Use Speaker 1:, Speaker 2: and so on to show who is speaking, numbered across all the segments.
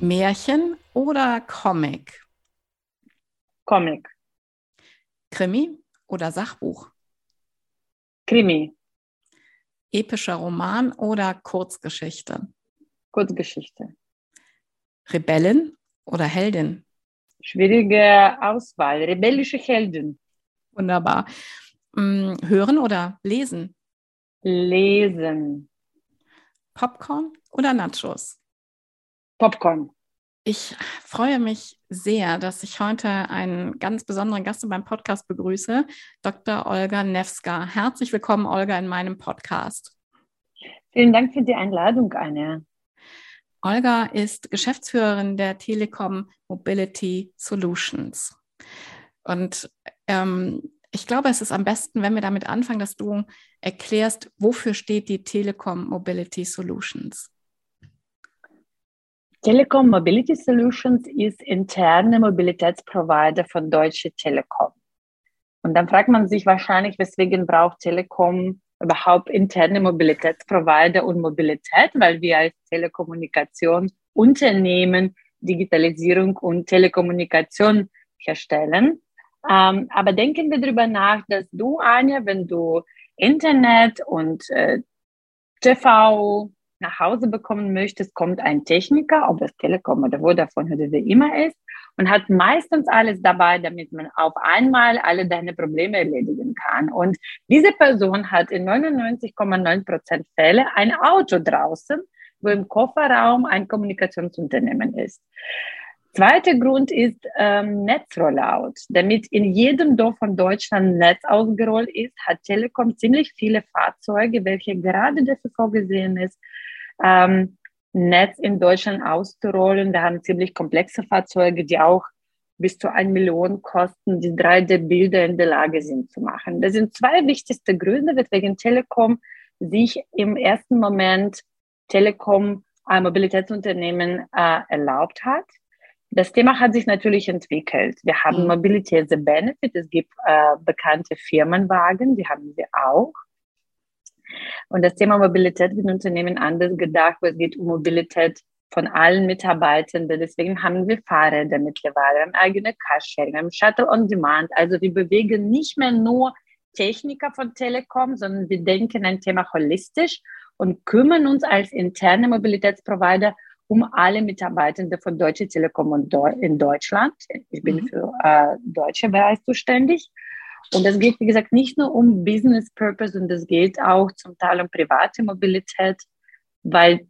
Speaker 1: Märchen oder Comic?
Speaker 2: Comic.
Speaker 1: Krimi oder Sachbuch?
Speaker 2: Krimi.
Speaker 1: Epischer Roman oder Kurzgeschichte?
Speaker 2: Kurzgeschichte.
Speaker 1: Rebellin oder Heldin?
Speaker 2: Schwierige Auswahl. Rebellische Heldin.
Speaker 1: Wunderbar. Hm, hören oder lesen?
Speaker 2: Lesen.
Speaker 1: Popcorn oder Nachos?
Speaker 2: Popcorn.
Speaker 1: Ich freue mich sehr, dass ich heute einen ganz besonderen Gast in meinem Podcast begrüße, Dr. Olga Newska. Herzlich willkommen, Olga, in meinem Podcast.
Speaker 2: Vielen Dank für die Einladung, Anja.
Speaker 1: Olga ist Geschäftsführerin der Telekom Mobility Solutions. Und ähm, ich glaube, es ist am besten, wenn wir damit anfangen, dass du erklärst, wofür steht die Telekom Mobility Solutions.
Speaker 2: Telekom Mobility Solutions ist interne Mobilitätsprovider von Deutsche Telekom. Und dann fragt man sich wahrscheinlich, weswegen braucht Telekom überhaupt interne Mobilitätsprovider und Mobilität, weil wir als Telekommunikationsunternehmen Digitalisierung und Telekommunikation herstellen. Ähm, aber denken wir darüber nach, dass du, Anja, wenn du Internet und äh, TV, nach Hause bekommen möchtest, kommt ein Techniker, ob es Telekom oder Vodafone oder wie immer ist, und hat meistens alles dabei, damit man auf einmal alle deine Probleme erledigen kann. Und diese Person hat in 99,9 Prozent Fälle ein Auto draußen, wo im Kofferraum ein Kommunikationsunternehmen ist. Zweiter Grund ist ähm, Netzrollout. Damit in jedem Dorf von Deutschland Netz ausgerollt ist, hat Telekom ziemlich viele Fahrzeuge, welche gerade dafür vorgesehen ist, ähm, Netz in Deutschland auszurollen. Wir haben ziemlich komplexe Fahrzeuge, die auch bis zu 1 Million kosten, die 3D-Bilder in der Lage sind zu machen. Das sind zwei wichtigste Gründe, weswegen Telekom sich im ersten Moment Telekom ein Mobilitätsunternehmen äh, erlaubt hat. Das Thema hat sich natürlich entwickelt. Wir haben mhm. Mobilität the Benefit. Es gibt äh, bekannte Firmenwagen, die haben wir auch. Und das Thema Mobilität wird in Unternehmen anders gedacht, weil es geht um Mobilität von allen Mitarbeitenden. Deswegen haben wir Fahrräder mittlerweile, haben eigene Carsharing, haben Shuttle on Demand. Also wir bewegen nicht mehr nur Techniker von Telekom, sondern wir denken ein Thema holistisch und kümmern uns als interne Mobilitätsprovider um alle Mitarbeitenden von Deutsche Telekom in Deutschland. Ich bin mhm. für äh, deutsche Bereich zuständig. Und es geht, wie gesagt, nicht nur um Business Purpose, und es geht auch zum Teil um private Mobilität, weil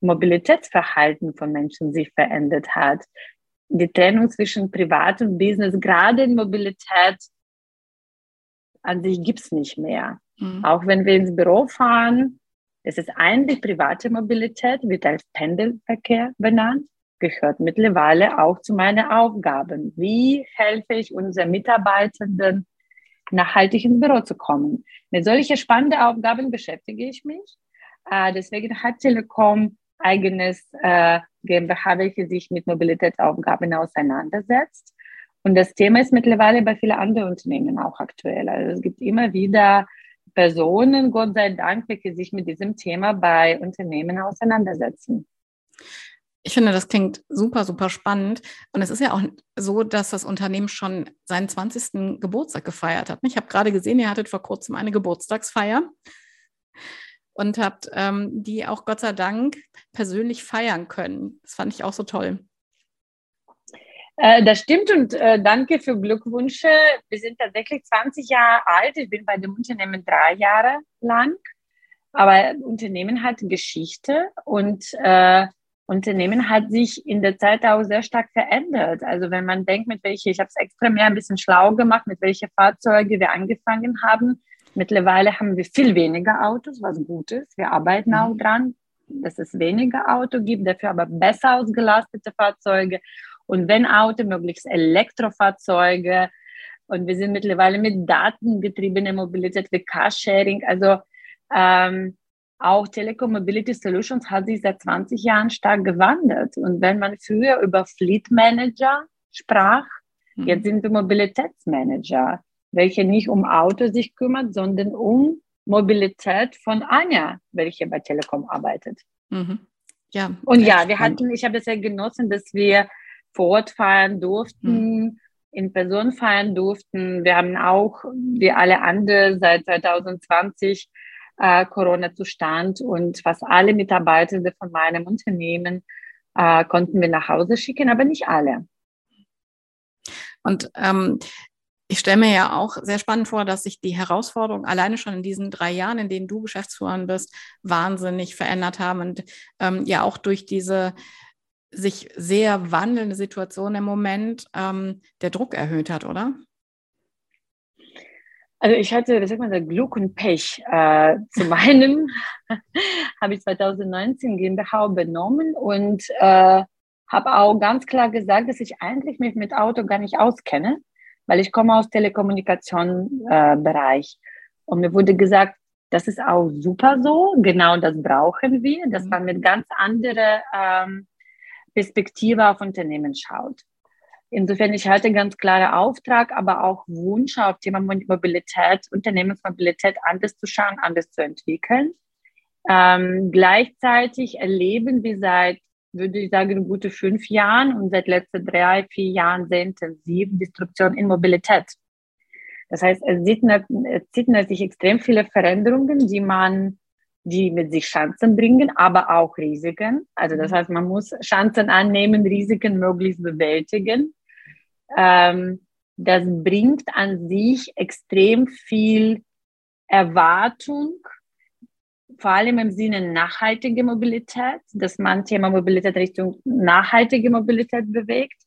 Speaker 2: Mobilitätsverhalten von Menschen sich verändert hat. Die Trennung zwischen Privat und Business, gerade in Mobilität, an sich gibt es nicht mehr. Mhm. Auch wenn wir ins Büro fahren, es ist eigentlich private Mobilität, wird als Pendelverkehr benannt, gehört mittlerweile auch zu meinen Aufgaben. Wie helfe ich unseren Mitarbeitenden, nachhaltig ins Büro zu kommen. Mit solchen spannenden Aufgaben beschäftige ich mich. Äh, deswegen hat Telekom eigenes äh, GmbH, welche sich mit Mobilitätsaufgaben auseinandersetzt. Und das Thema ist mittlerweile bei vielen anderen Unternehmen auch aktuell. Also es gibt immer wieder Personen, Gott sei Dank, welche sich mit diesem Thema bei Unternehmen auseinandersetzen.
Speaker 1: Ich finde, das klingt super, super spannend. Und es ist ja auch so, dass das Unternehmen schon seinen 20. Geburtstag gefeiert hat. Ich habe gerade gesehen, ihr hattet vor kurzem eine Geburtstagsfeier und habt ähm, die auch Gott sei Dank persönlich feiern können. Das fand ich auch so toll.
Speaker 2: Äh, das stimmt und äh, danke für Glückwünsche. Wir sind tatsächlich 20 Jahre alt. Ich bin bei dem Unternehmen drei Jahre lang. Aber Unternehmen hat Geschichte und äh, Unternehmen hat sich in der Zeit auch sehr stark verändert. Also wenn man denkt, mit welche, ich habe es extra mehr ein bisschen schlau gemacht, mit welche Fahrzeuge wir angefangen haben. Mittlerweile haben wir viel weniger Autos, was gut ist. Wir arbeiten auch mhm. dran, dass es weniger Auto gibt, dafür aber besser ausgelastete Fahrzeuge. Und wenn Auto, möglichst Elektrofahrzeuge. Und wir sind mittlerweile mit datengetriebene Mobilität wie Carsharing. Also ähm, auch Telekom Mobility Solutions hat sich seit 20 Jahren stark gewandelt. Und wenn man früher über Fleet Manager sprach, mhm. jetzt sind wir Mobilitätsmanager, welche nicht um Auto sich kümmert, sondern um Mobilität von Anja, welche bei Telekom arbeitet. Mhm. Ja. Und ja, wir hatten, ich habe es sehr genossen, dass wir vor Ort feiern durften, mhm. in Person feiern durften. Wir haben auch, wie alle anderen, seit 2020 äh, Corona-Zustand und fast alle Mitarbeiter von meinem Unternehmen äh, konnten wir nach Hause schicken, aber nicht alle.
Speaker 1: Und ähm, ich stelle mir ja auch sehr spannend vor, dass sich die Herausforderungen alleine schon in diesen drei Jahren, in denen du Geschäftsführerin bist, wahnsinnig verändert haben und ähm, ja auch durch diese sich sehr wandelnde Situation im Moment ähm, der Druck erhöht hat, oder?
Speaker 2: Also ich hatte, wie sagt man, Glück und Pech. Äh, zu meinem habe ich 2019 GmbH übernommen und äh, habe auch ganz klar gesagt, dass ich eigentlich mich mit Auto gar nicht auskenne, weil ich komme aus Telekommunikation-Bereich. Äh, und mir wurde gesagt, das ist auch super so, genau das brauchen wir, dass mhm. man mit ganz anderer ähm, Perspektive auf Unternehmen schaut. Insofern, ich hatte ganz klare Auftrag, aber auch Wunsch auf Thema Mobilität, Unternehmensmobilität anders zu schauen, anders zu entwickeln. Ähm, gleichzeitig erleben wir seit, würde ich sagen, gute fünf Jahren und seit letzten drei, vier Jahren sehr intensiv Disruption in Mobilität. Das heißt, es sieht, es sieht sich extrem viele Veränderungen, die man die mit sich Chancen bringen, aber auch Risiken. Also das mhm. heißt, man muss Chancen annehmen, Risiken möglichst bewältigen ähm, das bringt an sich extrem viel Erwartung, vor allem im Sinne nachhaltige Mobilität, dass man Thema Mobilität Richtung nachhaltige Mobilität bewegt,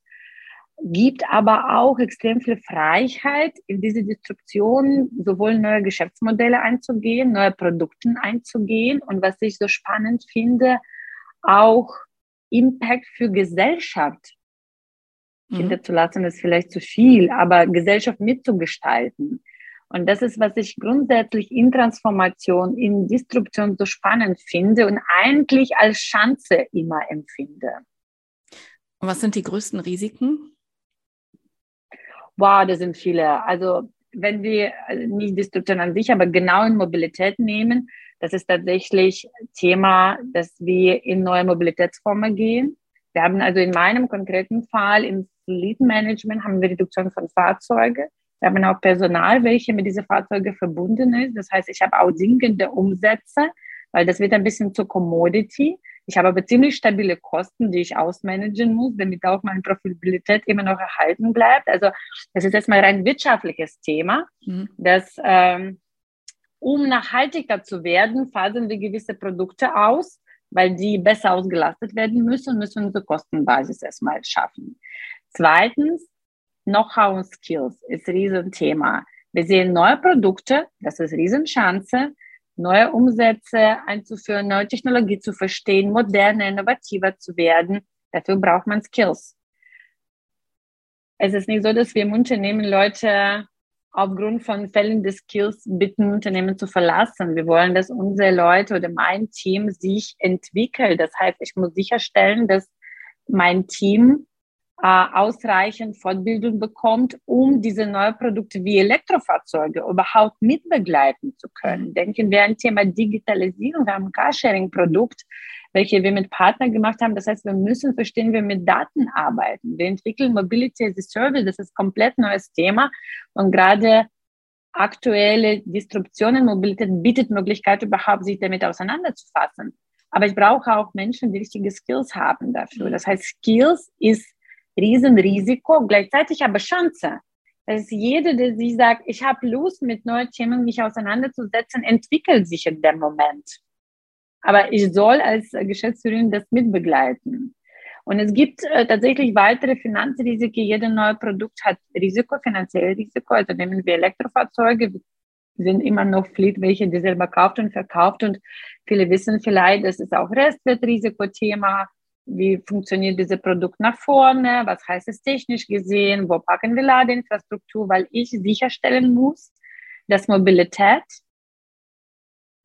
Speaker 2: gibt aber auch extrem viel Freiheit, in diese Disruption sowohl neue Geschäftsmodelle einzugehen, neue Produkte einzugehen und was ich so spannend finde, auch Impact für Gesellschaft mhm. zu lassen ist vielleicht zu viel, aber Gesellschaft mitzugestalten. Und das ist, was ich grundsätzlich in Transformation, in Disruption so spannend finde und eigentlich als Chance immer empfinde.
Speaker 1: Und was sind die größten Risiken?
Speaker 2: Wow, das sind viele. Also wenn wir also nicht Disruption an sich, aber genau in Mobilität nehmen, das ist tatsächlich Thema, dass wir in neue Mobilitätsformen gehen. Wir haben also in meinem konkreten Fall im Fleet Management haben wir Reduktion von Fahrzeugen. Wir haben auch Personal, welche mit diesen Fahrzeugen verbunden ist. Das heißt, ich habe auch sinkende Umsätze, weil das wird ein bisschen zur Commodity. Ich habe aber ziemlich stabile Kosten, die ich ausmanagen muss, damit auch meine Profitabilität immer noch erhalten bleibt. Also das ist erstmal ein rein wirtschaftliches Thema, mhm. dass ähm, um nachhaltiger zu werden, phasen wir gewisse Produkte aus, weil die besser ausgelastet werden müssen und müssen unsere Kostenbasis erstmal schaffen. Zweitens, Know-how und Skills ist ein Riesenthema. Wir sehen neue Produkte, das ist Riesenchance, neue Umsätze einzuführen, neue Technologie zu verstehen, moderner, innovativer zu werden. Dafür braucht man Skills. Es ist nicht so, dass wir im Unternehmen Leute aufgrund von Fällen des Skills bitten, Unternehmen zu verlassen. Wir wollen, dass unsere Leute oder mein Team sich entwickelt. Das heißt, ich muss sicherstellen, dass mein Team ausreichend Fortbildung bekommt, um diese neuen Produkte wie Elektrofahrzeuge überhaupt mitbegleiten zu können. Denken wir an Thema Digitalisierung. Wir haben ein Carsharing-Produkt, welche wir mit Partnern gemacht haben. Das heißt, wir müssen verstehen, wie wir mit Daten arbeiten. Wir entwickeln Mobility as a Service. Das ist ein komplett neues Thema. Und gerade aktuelle Disruption in Mobilität bietet Möglichkeit, überhaupt sich damit auseinanderzufassen. Aber ich brauche auch Menschen, die richtige Skills haben dafür. Mhm. Das heißt, Skills ist Riesenrisiko, gleichzeitig aber Chance. Das ist jeder, der sich sagt, ich habe Lust, mit neuen Themen mich auseinanderzusetzen, entwickelt sich in dem Moment. Aber ich soll als Geschäftsführerin das mitbegleiten. Und es gibt äh, tatsächlich weitere Finanzrisiken. Jedes neue Produkt hat Risiko, finanzielles Risiko. Also nehmen wir Elektrofahrzeuge, sind immer noch Fleet, welche die selber kauft und verkauft. Und viele wissen vielleicht, das ist auch Restwertrisikothema. Wie funktioniert dieses Produkt nach vorne? Was heißt es technisch gesehen? Wo packen wir Ladeinfrastruktur? Weil ich sicherstellen muss, dass Mobilität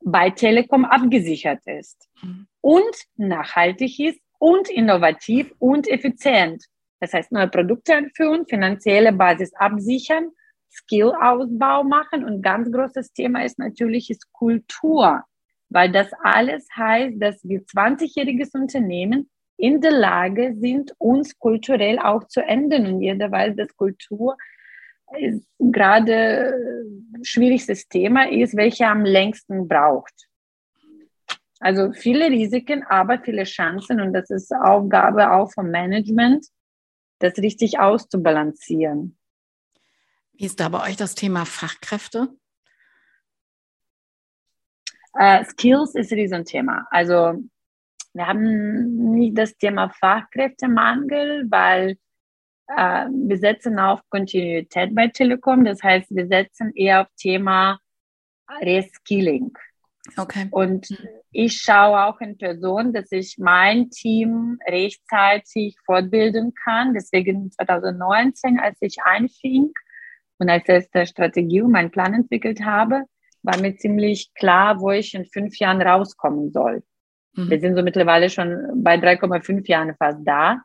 Speaker 2: bei Telekom abgesichert ist mhm. und nachhaltig ist und innovativ und effizient. Das heißt, neue Produkte einführen, finanzielle Basis absichern, Skill-Ausbau machen und ganz großes Thema ist natürlich ist Kultur, weil das alles heißt, dass wir 20-jähriges Unternehmen in der Lage sind, uns kulturell auch zu ändern. Und jeder weiß, dass Kultur ist gerade ein schwierigstes Thema ist, welche am längsten braucht. Also viele Risiken, aber viele Chancen und das ist Aufgabe auch vom Management, das richtig auszubalancieren.
Speaker 1: Wie ist da bei euch das Thema Fachkräfte?
Speaker 2: Uh, Skills ist ein Riesenthema. Also wir haben nicht das Thema Fachkräftemangel, weil äh, wir setzen auf Kontinuität bei Telekom. Das heißt, wir setzen eher auf Thema Reskilling. Okay. Und mhm. ich schaue auch in Person, dass ich mein Team rechtzeitig fortbilden kann. Deswegen 2019, als ich einfing und als erste Strategie und meinen Plan entwickelt habe, war mir ziemlich klar, wo ich in fünf Jahren rauskommen soll. Mhm. Wir sind so mittlerweile schon bei 3,5 Jahren fast da.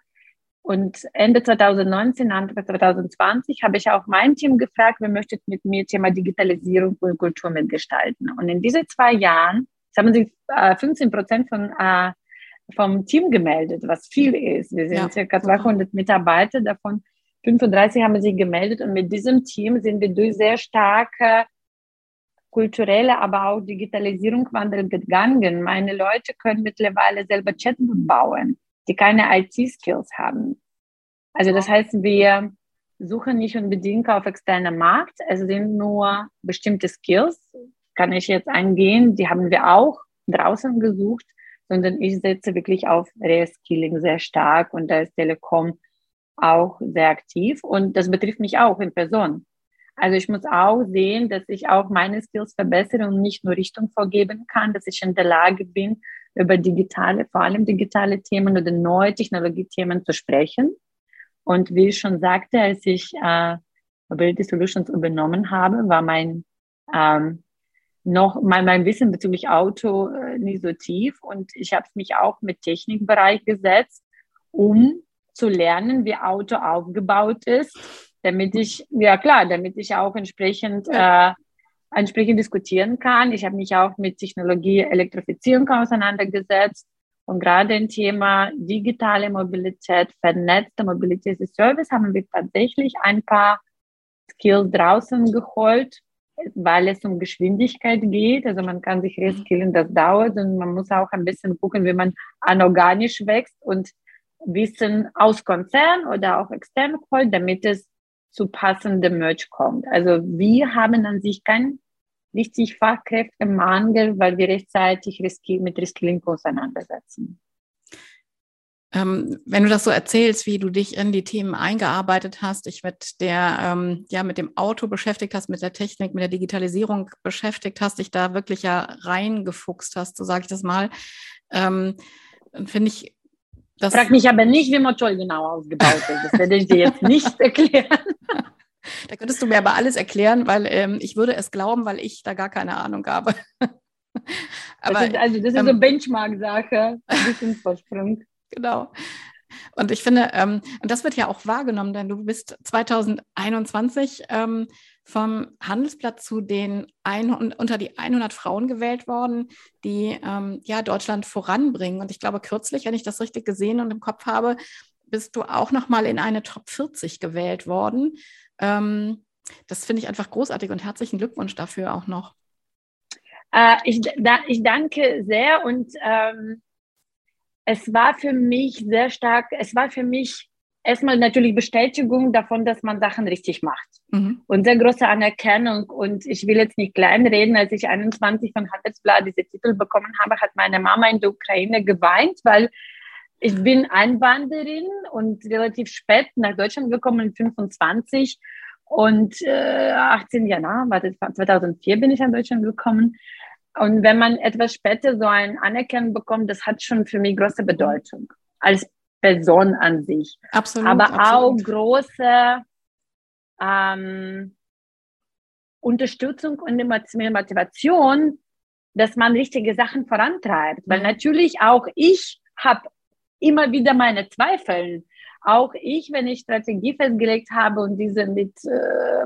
Speaker 2: Und Ende 2019, Anfang 2020 habe ich auch mein Team gefragt, wer möchte mit mir Thema Digitalisierung und Kultur mitgestalten. Und in diesen zwei Jahren haben sich äh, 15 Prozent von, äh, vom Team gemeldet, was viel ist. Wir sind ja. circa 200 Mitarbeiter, davon 35 haben sich gemeldet. Und mit diesem Team sind wir durch sehr starke kulturelle, aber auch Digitalisierung Wandel gegangen. Meine Leute können mittlerweile selber Chatbot bauen die keine IT-Skills haben. Also das heißt, wir suchen nicht unbedingt auf externem Markt, es sind nur bestimmte Skills, kann ich jetzt eingehen, die haben wir auch draußen gesucht, sondern ich setze wirklich auf Reskilling sehr stark und da ist Telekom auch sehr aktiv und das betrifft mich auch in Person. Also ich muss auch sehen, dass ich auch meine Skills verbessere und nicht nur Richtung vorgeben kann, dass ich in der Lage bin, über digitale, vor allem digitale Themen oder neue Technologiethemen zu sprechen. Und wie ich schon sagte, als ich äh, Mobility Solutions übernommen habe, war mein ähm, noch mein, mein Wissen bezüglich Auto äh, nicht so tief und ich habe mich auch mit Technikbereich gesetzt, um zu lernen, wie Auto aufgebaut ist, damit ich, ja klar, damit ich auch entsprechend äh, entsprechend diskutieren kann. Ich habe mich auch mit Technologie Elektrifizierung auseinandergesetzt und gerade im Thema digitale Mobilität, vernetzte Mobilität as Service haben wir tatsächlich ein paar Skills draußen geholt, weil es um Geschwindigkeit geht. Also man kann sich reskillen, das dauert und man muss auch ein bisschen gucken, wie man anorganisch wächst und Wissen aus Konzern oder auch extern holt, damit es zu passendem Merch kommt. Also wir haben an sich kein richtig Fachkräftemangel, weil wir rechtzeitig mit Reskilling auseinandersetzen.
Speaker 1: Ähm, wenn du das so erzählst, wie du dich in die Themen eingearbeitet hast, dich mit der, ähm, ja, mit dem Auto beschäftigt hast, mit der Technik, mit der Digitalisierung beschäftigt hast, dich da wirklich ja reingefuchst hast, so sage ich das mal, ähm, finde ich
Speaker 2: das Frag mich aber nicht, wie Motul genau ausgebaut ist. Das werde ich dir jetzt nicht erklären.
Speaker 1: Da könntest du mir aber alles erklären, weil ähm, ich würde es glauben, weil ich da gar keine Ahnung habe.
Speaker 2: aber, das ist, also das ist ähm, eine Benchmark-Sache, ein bisschen Vorsprung.
Speaker 1: Genau. Und ich finde, ähm, und das wird ja auch wahrgenommen, denn du bist 2021 ähm, vom Handelsblatt zu den ein, unter die 100 Frauen gewählt worden, die ähm, ja Deutschland voranbringen. Und ich glaube, kürzlich, wenn ich das richtig gesehen und im Kopf habe, bist du auch noch mal in eine Top 40 gewählt worden. Ähm, das finde ich einfach großartig und herzlichen Glückwunsch dafür auch noch.
Speaker 2: Äh, ich, da, ich danke sehr und ähm, es war für mich sehr stark, es war für mich erstmal natürlich Bestätigung davon, dass man Sachen richtig macht. Mhm. Und sehr große Anerkennung. Und ich will jetzt nicht kleinreden, als ich 21 von Handelsblatt diese Titel bekommen habe, hat meine Mama in der Ukraine geweint, weil ich bin Einwanderin und relativ spät nach Deutschland gekommen, 25. Und äh, 18 Jahre, na, warte, 2004 bin ich nach Deutschland gekommen. Und wenn man etwas später so ein Anerkennen bekommt, das hat schon für mich große Bedeutung als Person an sich.
Speaker 1: Absolut.
Speaker 2: Aber
Speaker 1: absolut.
Speaker 2: auch große ähm, Unterstützung und Motivation, dass man richtige Sachen vorantreibt. Weil mhm. natürlich auch ich habe immer wieder meine Zweifel. Auch ich, wenn ich Strategie festgelegt habe und diese mit äh,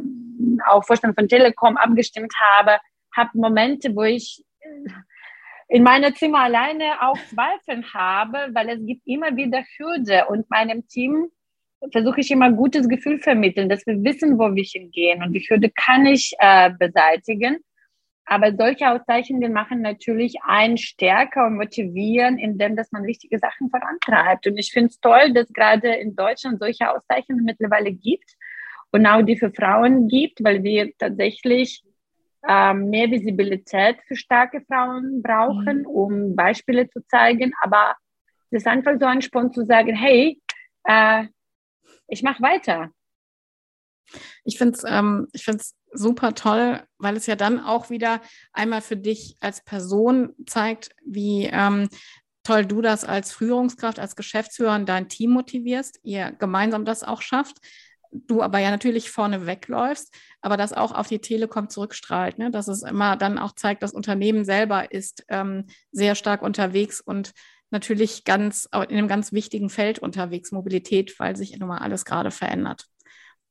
Speaker 2: auch Vorstand von Telekom abgestimmt habe, habe Momente, wo ich in meinem Zimmer alleine auch Zweifel habe, weil es gibt immer wieder Hürde und meinem Team versuche ich immer ein gutes Gefühl vermitteln, dass wir wissen, wo wir hingehen und die Hürde kann ich äh, beseitigen. Aber solche Auszeichnungen machen natürlich einen stärker und motivieren, indem dass man richtige Sachen vorantreibt. Und ich finde es toll, dass gerade in Deutschland solche Auszeichnungen mittlerweile gibt und auch die für Frauen gibt, weil wir tatsächlich ähm, mehr Visibilität für starke Frauen brauchen, mhm. um Beispiele zu zeigen. Aber es ist einfach so ein Spont zu sagen, hey, äh, ich mache weiter.
Speaker 1: Ich finde es ähm, super toll, weil es ja dann auch wieder einmal für dich als Person zeigt, wie ähm, toll du das als Führungskraft, als Geschäftsführer und dein Team motivierst, ihr gemeinsam das auch schafft du aber ja natürlich vorne wegläufst, aber das auch auf die Telekom zurückstrahlt, ne? dass es immer dann auch zeigt, das Unternehmen selber ist ähm, sehr stark unterwegs und natürlich ganz in einem ganz wichtigen Feld unterwegs, Mobilität, weil sich nun mal alles gerade verändert.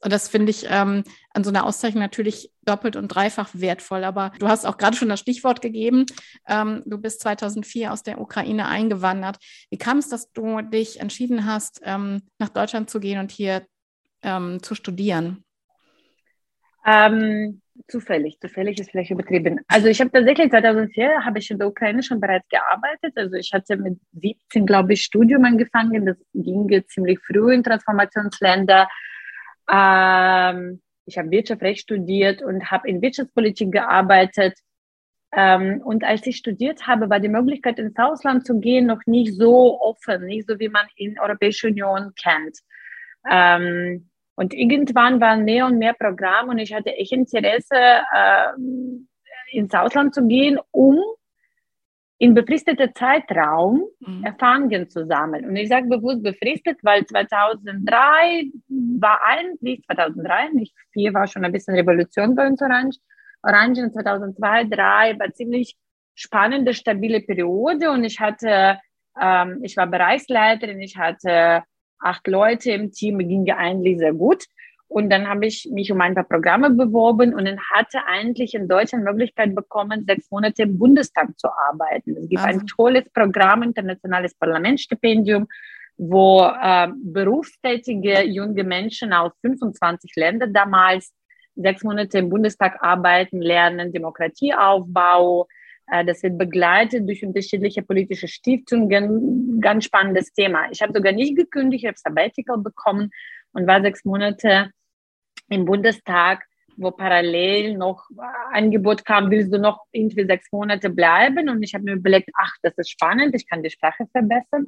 Speaker 1: Und das finde ich ähm, an so einer Auszeichnung natürlich doppelt und dreifach wertvoll. Aber du hast auch gerade schon das Stichwort gegeben. Ähm, du bist 2004 aus der Ukraine eingewandert. Wie kam es, dass du dich entschieden hast, ähm, nach Deutschland zu gehen und hier ähm, zu studieren?
Speaker 2: Ähm, zufällig, zufällig ist vielleicht übertrieben. Also ich habe tatsächlich 2004 habe ich in der Ukraine schon bereits gearbeitet. Also ich hatte mit 17, glaube ich, Studium angefangen. Das ging ziemlich früh in Transformationsländer. Ähm, ich habe Wirtschaftsrecht studiert und habe in Wirtschaftspolitik gearbeitet. Ähm, und als ich studiert habe, war die Möglichkeit, ins Ausland zu gehen, noch nicht so offen, nicht so wie man in Europäischen Union kennt. Ähm, und irgendwann waren mehr und mehr Programme und ich hatte echt Interesse, äh, ins Ausland zu gehen, um in befristeter Zeitraum mhm. Erfahrungen zu sammeln. Und ich sage bewusst befristet, weil 2003 war eigentlich, 2003, nicht 4 war schon ein bisschen Revolution bei uns Orange. Orange 2002, 2003 war ziemlich spannende, stabile Periode und ich hatte, ähm, ich war Bereichsleiterin, ich hatte acht Leute im Team, ging eigentlich sehr gut. Und dann habe ich mich um ein paar Programme beworben und dann hatte eigentlich in Deutschland Möglichkeit bekommen, sechs Monate im Bundestag zu arbeiten. Es gibt also. ein tolles Programm, internationales Parlamentsstipendium, wo äh, berufstätige junge Menschen aus 25 Ländern damals sechs Monate im Bundestag arbeiten, lernen, Demokratieaufbau, das wird begleitet durch unterschiedliche politische Stiftungen. Ganz spannendes Thema. Ich habe sogar nicht gekündigt, ich habe Sabbatical bekommen und war sechs Monate im Bundestag, wo parallel noch Angebot kam, willst du noch irgendwie sechs Monate bleiben? Und ich habe mir überlegt, ach, das ist spannend, ich kann die Sprache verbessern.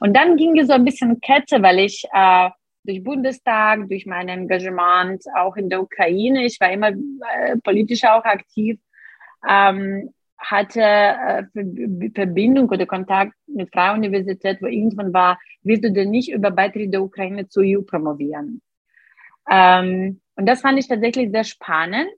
Speaker 2: Und dann ging es so ein bisschen Kette, weil ich äh, durch Bundestag, durch mein Engagement auch in der Ukraine, ich war immer äh, politisch auch aktiv, ähm, hatte äh, Verbindung oder Kontakt mit Freie Universität, wo irgendwann war, willst du denn nicht über Beitritt der Ukraine zur EU promovieren? Ähm, und das fand ich tatsächlich sehr spannend.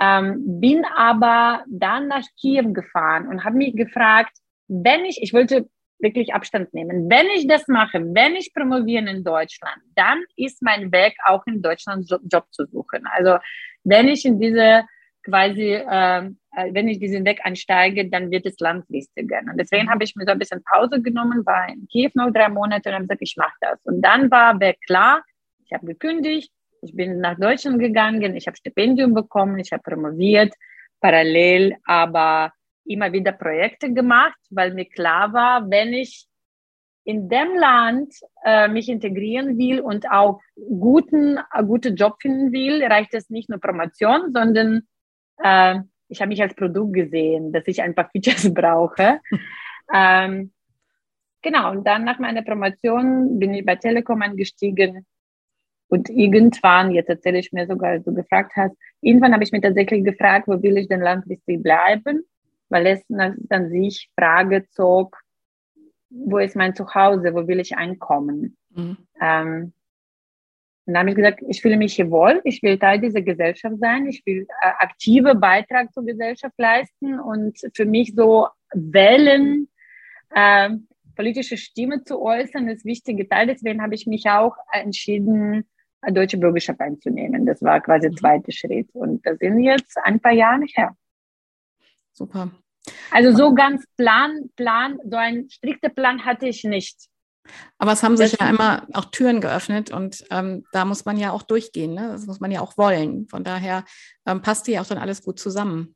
Speaker 2: Ähm, bin aber dann nach Kiew gefahren und habe mich gefragt, wenn ich, ich wollte wirklich Abstand nehmen, wenn ich das mache, wenn ich promovieren in Deutschland, dann ist mein Weg auch in Deutschland Job zu suchen. Also wenn ich in diese quasi ähm, äh, wenn ich diesen Weg einsteige, dann wird es langfristiger. Und deswegen mhm. habe ich mir so ein bisschen Pause genommen, war in Kiew noch drei Monate und habe gesagt, ich mache das. Und dann war weg klar, ich habe gekündigt, ich bin nach Deutschland gegangen, ich habe Stipendium bekommen, ich habe promoviert, parallel aber immer wieder Projekte gemacht, weil mir klar war, wenn ich in dem Land äh, mich integrieren will und auch guten, äh, guten Job finden will, reicht es nicht nur Promotion, sondern äh, ich habe mich als Produkt gesehen, dass ich ein paar Features brauche. ähm, genau, und dann nach meiner Promotion bin ich bei Telekom eingestiegen. Und irgendwann, jetzt erzähle ich mir sogar, als du gefragt hast, irgendwann habe ich mir tatsächlich gefragt, wo will ich denn langfristig bleiben? Weil es dann sich Frage zog, wo ist mein Zuhause, wo will ich einkommen? Mhm. Ähm, und dann habe ich gesagt, ich fühle mich hier wohl, ich will Teil dieser Gesellschaft sein, ich will äh, aktive Beitrag zur Gesellschaft leisten und für mich so wählen, äh, politische Stimme zu äußern, ist wichtige Teil. Deswegen habe ich mich auch entschieden, deutsche Bürgerschaft einzunehmen. Das war quasi der mhm. zweite Schritt. Und das sind jetzt ein paar Jahre her.
Speaker 1: Super.
Speaker 2: Also so ganz Plan, Plan, so ein strikter Plan hatte ich nicht.
Speaker 1: Aber es haben sich das ja immer auch Türen geöffnet und ähm, da muss man ja auch durchgehen. Ne? Das muss man ja auch wollen. Von daher ähm, passt ja auch dann alles gut zusammen.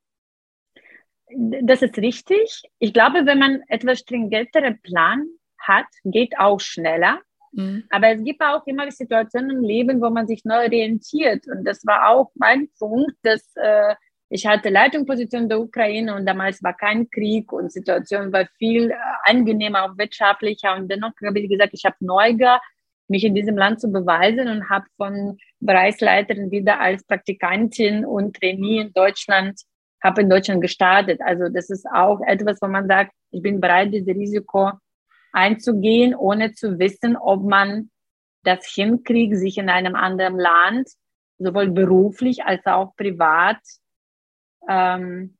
Speaker 2: Das ist richtig. Ich glaube, wenn man etwas stringenteren Plan hat, geht auch schneller. Mhm. Aber es gibt auch immer Situationen im Leben, wo man sich neu orientiert. Und das war auch mein Punkt, dass äh, ich hatte Leitungsposition der Ukraine und damals war kein Krieg und Situation war viel äh, angenehmer, auch wirtschaftlicher. Und dennoch habe ich gesagt, ich habe Neugier, mich in diesem Land zu beweisen und habe von Bereichsleiterin wieder als Praktikantin und Trainee in Deutschland, habe in Deutschland gestartet. Also das ist auch etwas, wo man sagt, ich bin bereit, dieses Risiko einzugehen, ohne zu wissen, ob man das hinkriegt, sich in einem anderen Land sowohl beruflich als auch privat ähm,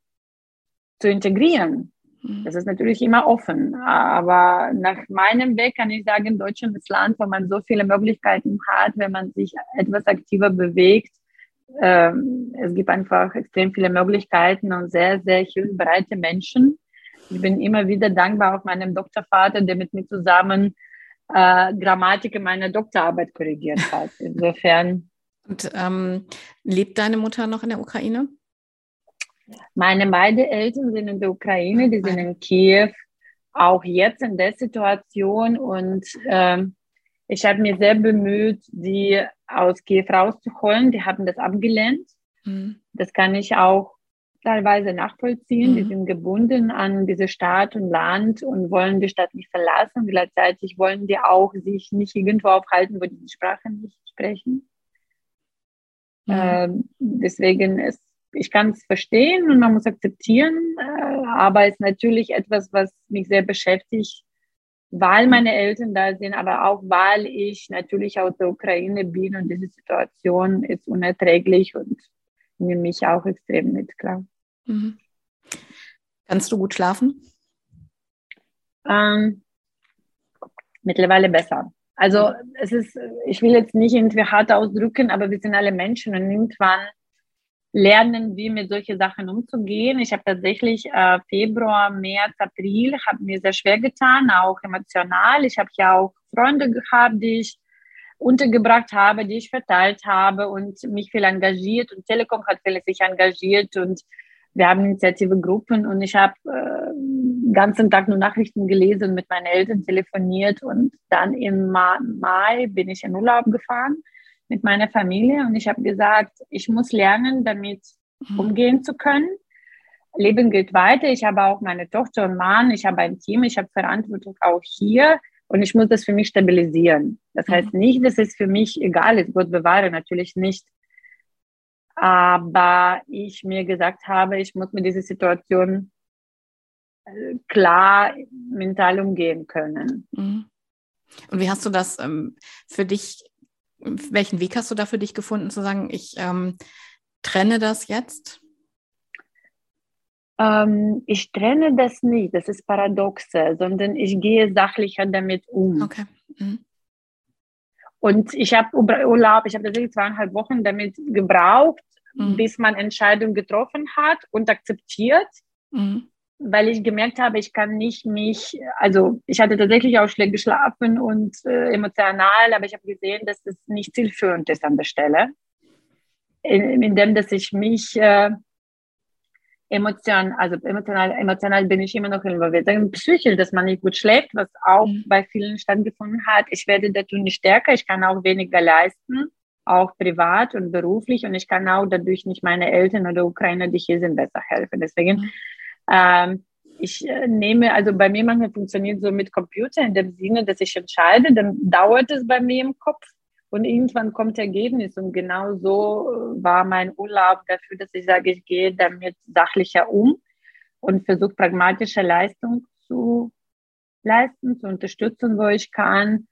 Speaker 2: zu integrieren. Mhm. Das ist natürlich immer offen. Aber nach meinem Weg kann ich sagen, Deutschland ist Land, wo man so viele Möglichkeiten hat, wenn man sich etwas aktiver bewegt. Ähm, es gibt einfach extrem viele Möglichkeiten und sehr, sehr hilfsbereite Menschen. Ich bin immer wieder dankbar auf meinem Doktorvater, der mit mir zusammen äh, Grammatik in meiner Doktorarbeit korrigiert hat. Insofern.
Speaker 1: Und ähm, lebt deine Mutter noch in der Ukraine?
Speaker 2: Meine beiden Eltern sind in der Ukraine, die sind in Kiew, auch jetzt in der Situation. Und ähm, ich habe mir sehr bemüht, sie aus Kiew rauszuholen. Die haben das abgelehnt. Mhm. Das kann ich auch teilweise nachvollziehen. Mhm. Die sind gebunden an diese Stadt und Land und wollen die Stadt nicht verlassen. Gleichzeitig wollen die auch sich nicht irgendwo aufhalten, wo die die Sprache nicht sprechen. Mhm. Ähm, deswegen ist ich kann es verstehen und man muss akzeptieren, äh, aber es ist natürlich etwas, was mich sehr beschäftigt, weil meine Eltern da sind, aber auch weil ich natürlich aus der Ukraine bin und diese Situation ist unerträglich und nehme mich auch extrem mit, klar. Mhm.
Speaker 1: Kannst du gut schlafen?
Speaker 2: Ähm, mittlerweile besser. Also es ist, ich will jetzt nicht irgendwie hart ausdrücken, aber wir sind alle Menschen und irgendwann lernen wir mit solchen Sachen umzugehen. Ich habe tatsächlich äh, Februar, März, April, habe mir sehr schwer getan, auch emotional. Ich habe ja auch Freunde gehabt, die ich untergebracht habe, die ich verteilt habe und mich viel engagiert und Telekom hat viel sich engagiert und wir haben Initiative Gruppen und ich habe äh, den ganzen Tag nur Nachrichten gelesen mit meinen Eltern telefoniert und dann im Mai bin ich in Urlaub gefahren mit meiner Familie und ich habe gesagt, ich muss lernen, damit mhm. umgehen zu können. Leben geht weiter. Ich habe auch meine Tochter und Mann, ich habe ein Team, ich habe Verantwortung auch hier und ich muss das für mich stabilisieren. Das heißt mhm. nicht, dass es für mich egal ist, Gott bewahre, natürlich nicht. Aber ich mir gesagt habe, ich muss mit dieser Situation äh, klar mental umgehen können.
Speaker 1: Mhm. Und wie hast du das ähm, für dich welchen Weg hast du da für dich gefunden, zu sagen, ich ähm, trenne das jetzt?
Speaker 2: Ähm, ich trenne das nicht, das ist paradoxe, sondern ich gehe sachlicher damit um. Okay. Mhm. Und ich habe Urlaub, ich habe tatsächlich zweieinhalb Wochen damit gebraucht, mhm. bis man Entscheidung getroffen hat und akzeptiert. Mhm weil ich gemerkt habe, ich kann nicht mich, also ich hatte tatsächlich auch schlecht geschlafen und äh, emotional, aber ich habe gesehen, dass das nicht zielführend ist an der Stelle, in, in dass ich mich äh, Emotion, also emotional, emotional bin ich immer noch involviert. Dann psychisch, dass man nicht gut schläft, was auch mhm. bei vielen stattgefunden hat. Ich werde dadurch nicht stärker, ich kann auch weniger leisten, auch privat und beruflich und ich kann auch dadurch nicht meine Eltern oder Ukrainer, die hier sind, besser helfen. Deswegen, mhm. Ähm, ich äh, nehme, also bei mir manchmal funktioniert so mit Computer in dem Sinne, dass ich entscheide, dann dauert es bei mir im Kopf und irgendwann kommt Ergebnis. Und genau so äh, war mein Urlaub dafür, dass ich sage, ich gehe damit sachlicher um und versuche pragmatische Leistung zu leisten, zu unterstützen, wo ich kann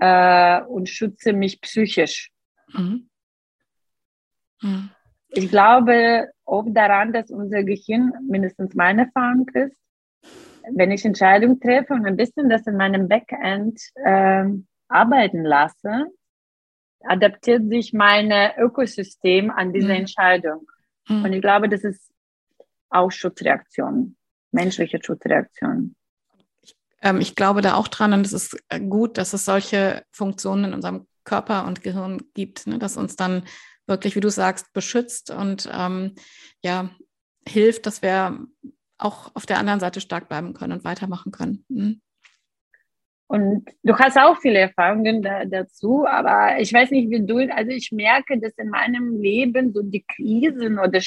Speaker 2: äh, und schütze mich psychisch. Mhm. Mhm. Ich glaube oft daran, dass unser Gehirn, mindestens meine Erfahrung ist, wenn ich Entscheidungen treffe und ein bisschen das in meinem Backend äh, arbeiten lasse, adaptiert sich mein Ökosystem an diese mhm. Entscheidung. Mhm. Und ich glaube, das ist auch Schutzreaktion, menschliche Schutzreaktion.
Speaker 1: Ich, ähm, ich glaube da auch dran und es ist äh, gut, dass es solche Funktionen in unserem Körper und Gehirn gibt, ne, dass uns dann wirklich, wie du sagst, beschützt und ähm, ja, hilft, dass wir auch auf der anderen Seite stark bleiben können und weitermachen können. Mhm.
Speaker 2: Und du hast auch viele Erfahrungen da, dazu, aber ich weiß nicht, wie du, also ich merke, dass in meinem Leben so die Krisen oder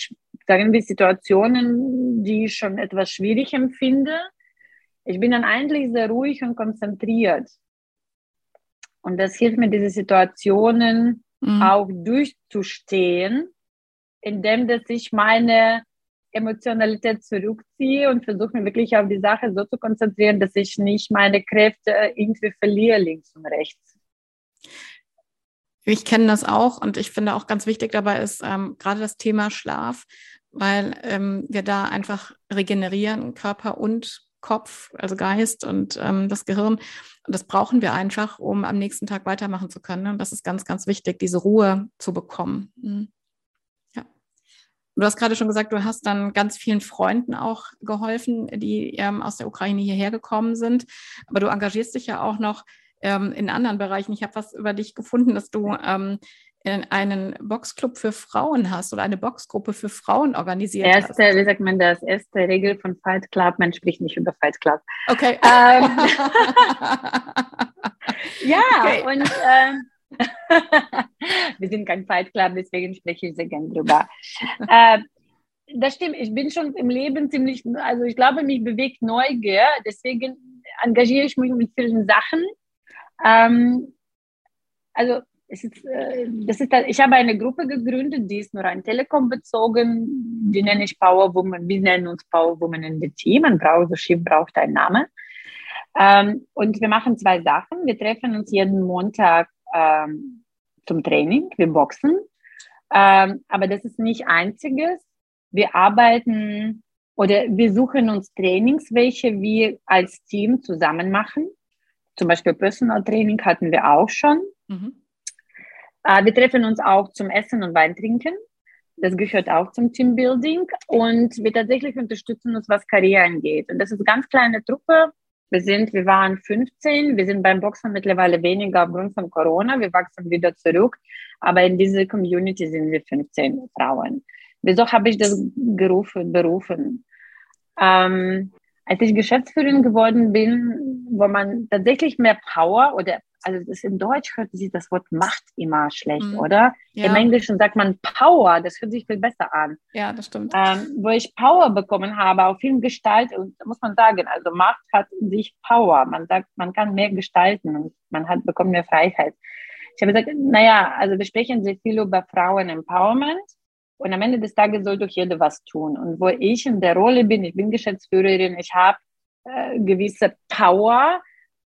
Speaker 2: sagen wir Situationen, die ich schon etwas schwierig empfinde, ich bin dann eigentlich sehr ruhig und konzentriert. Und das hilft mir, diese Situationen mhm. auch durchzustehen, indem dass ich meine Emotionalität zurückziehe und versuche mich wirklich auf die Sache so zu konzentrieren, dass ich nicht meine Kräfte irgendwie verliere links und rechts.
Speaker 1: Ich kenne das auch und ich finde auch ganz wichtig dabei ist ähm, gerade das Thema Schlaf, weil ähm, wir da einfach regenerieren, Körper und Kopf, also Geist und ähm, das Gehirn. Und das brauchen wir einfach, um am nächsten Tag weitermachen zu können. Und das ist ganz, ganz wichtig, diese Ruhe zu bekommen. Mhm. Du hast gerade schon gesagt, du hast dann ganz vielen Freunden auch geholfen, die ähm, aus der Ukraine hierher gekommen sind. Aber du engagierst dich ja auch noch ähm, in anderen Bereichen. Ich habe was über dich gefunden, dass du ähm, einen Boxclub für Frauen hast oder eine Boxgruppe für Frauen organisiert
Speaker 2: erste, hast. Wie sagt man das? Erste Regel von Fight Club, man spricht nicht über Fight Club.
Speaker 1: Okay.
Speaker 2: Ähm, ja, okay. und ähm, Wir sind kein Fight Club, deswegen spreche ich sehr gerne drüber. äh, das stimmt, ich bin schon im Leben ziemlich, also ich glaube, mich bewegt Neugier, deswegen engagiere ich mich mit vielen Sachen. Ähm, also ist, äh, das ist, ich habe eine Gruppe gegründet, die ist nur ein Telekom bezogen, die nenne ich Power Woman, wir nennen uns Power Woman in the Team, ein Browser-Schiff braucht einen Namen. Ähm, und wir machen zwei Sachen. Wir treffen uns jeden Montag ähm, zum Training, wir boxen. Ähm, aber das ist nicht einziges. Wir arbeiten oder wir suchen uns Trainings, welche wir als Team zusammen machen. Zum Beispiel Personal Training hatten wir auch schon. Mhm. Äh, wir treffen uns auch zum Essen und Wein trinken. Das gehört auch zum Teambuilding. Und wir tatsächlich unterstützen uns, was Karriere angeht. Und das ist eine ganz kleine Truppe. Wir sind, wir waren 15, wir sind beim Boxen mittlerweile weniger aufgrund von Corona, wir wachsen wieder zurück, aber in dieser Community sind wir 15 Frauen. Wieso habe ich das gerufen, berufen? Ähm, als ich Geschäftsführerin geworden bin, wo man tatsächlich mehr Power oder also das in Deutsch hört sich das Wort Macht immer schlecht, mhm. oder? Ja. Im Englischen sagt man Power, das hört sich viel besser an.
Speaker 1: Ja, das stimmt.
Speaker 2: Ähm, wo ich Power bekommen habe, auf vielen Gestalt, und muss man sagen, also Macht hat in sich Power. Man sagt, man kann mehr gestalten und man hat, bekommt mehr Freiheit. Ich habe gesagt, naja, also wir sprechen sehr viel über Frauen-Empowerment. Und am Ende des Tages soll doch jeder was tun. Und wo ich in der Rolle bin, ich bin Geschäftsführerin, ich habe äh, gewisse Power,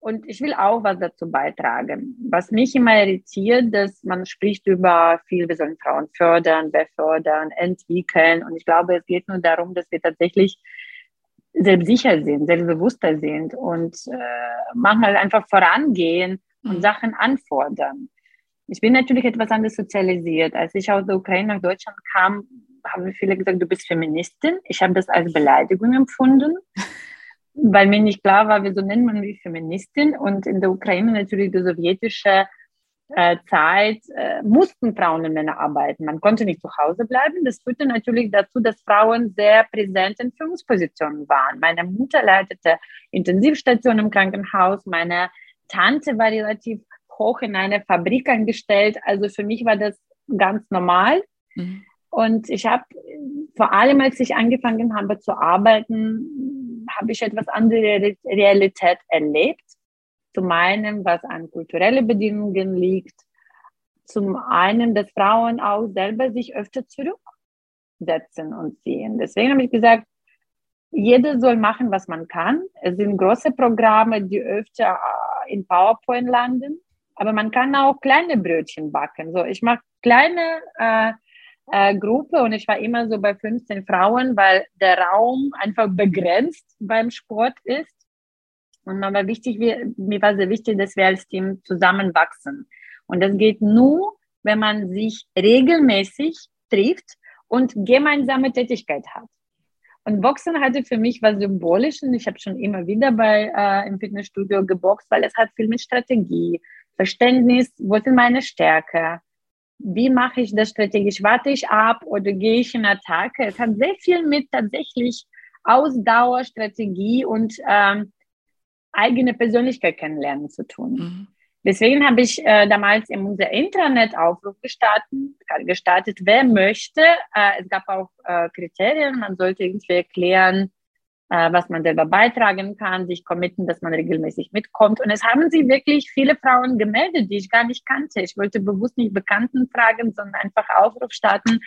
Speaker 2: und ich will auch was dazu beitragen. Was mich immer irritiert, dass man spricht über viel, wir sollen Frauen fördern, befördern, entwickeln. Und ich glaube, es geht nur darum, dass wir tatsächlich selbstsicher sind, selbstbewusster sind und äh, manchmal einfach vorangehen und mhm. Sachen anfordern. Ich bin natürlich etwas anders sozialisiert. Als ich aus der Ukraine nach Deutschland kam, haben viele gesagt, du bist Feministin. Ich habe das als Beleidigung empfunden weil mir nicht klar war, wieso nennt man mich Feministin und in der Ukraine natürlich die sowjetische äh, Zeit äh, mussten Frauen und Männer arbeiten. Man konnte nicht zu Hause bleiben. Das führte natürlich dazu, dass Frauen sehr präsent in Führungspositionen waren. Meine Mutter leitete Intensivstation im Krankenhaus. Meine Tante war relativ hoch in einer Fabrik angestellt. Also für mich war das ganz normal. Mhm. Und ich habe vor allem, als ich angefangen habe zu arbeiten, habe ich etwas andere Realität erlebt. Zum einen, was an kulturelle Bedingungen liegt. Zum einen, dass Frauen auch selber sich öfter zurücksetzen und sehen. Deswegen habe ich gesagt, jeder soll machen, was man kann. Es sind große Programme, die öfter äh, in PowerPoint landen, aber man kann auch kleine Brötchen backen. So, ich mache kleine äh, äh, Gruppe und ich war immer so bei 15 Frauen, weil der Raum einfach begrenzt beim Sport ist. Und mir war wichtig, mir war sehr wichtig, dass wir als Team zusammenwachsen. Und das geht nur, wenn man sich regelmäßig trifft und gemeinsame Tätigkeit hat. Und Boxen hatte für mich was Symbolisches. Ich habe schon immer wieder bei äh, im Fitnessstudio geboxt, weil es hat viel mit Strategie, Verständnis, wo sind meine Stärke, wie mache ich das strategisch, warte ich ab oder gehe ich in Attacke. Es hat sehr viel mit tatsächlich Ausdauer, Strategie und ähm, eigene Persönlichkeit kennenlernen zu tun. Mhm. Deswegen habe ich äh, damals in unser Intranet-Aufruf gestartet, gestartet, wer möchte. Äh, es gab auch äh, Kriterien, man sollte irgendwie erklären, äh, was man selber beitragen kann, sich committen, dass man regelmäßig mitkommt. Und es haben sich wirklich viele Frauen gemeldet, die ich gar nicht kannte. Ich wollte bewusst nicht Bekannten fragen, sondern einfach Aufruf starten.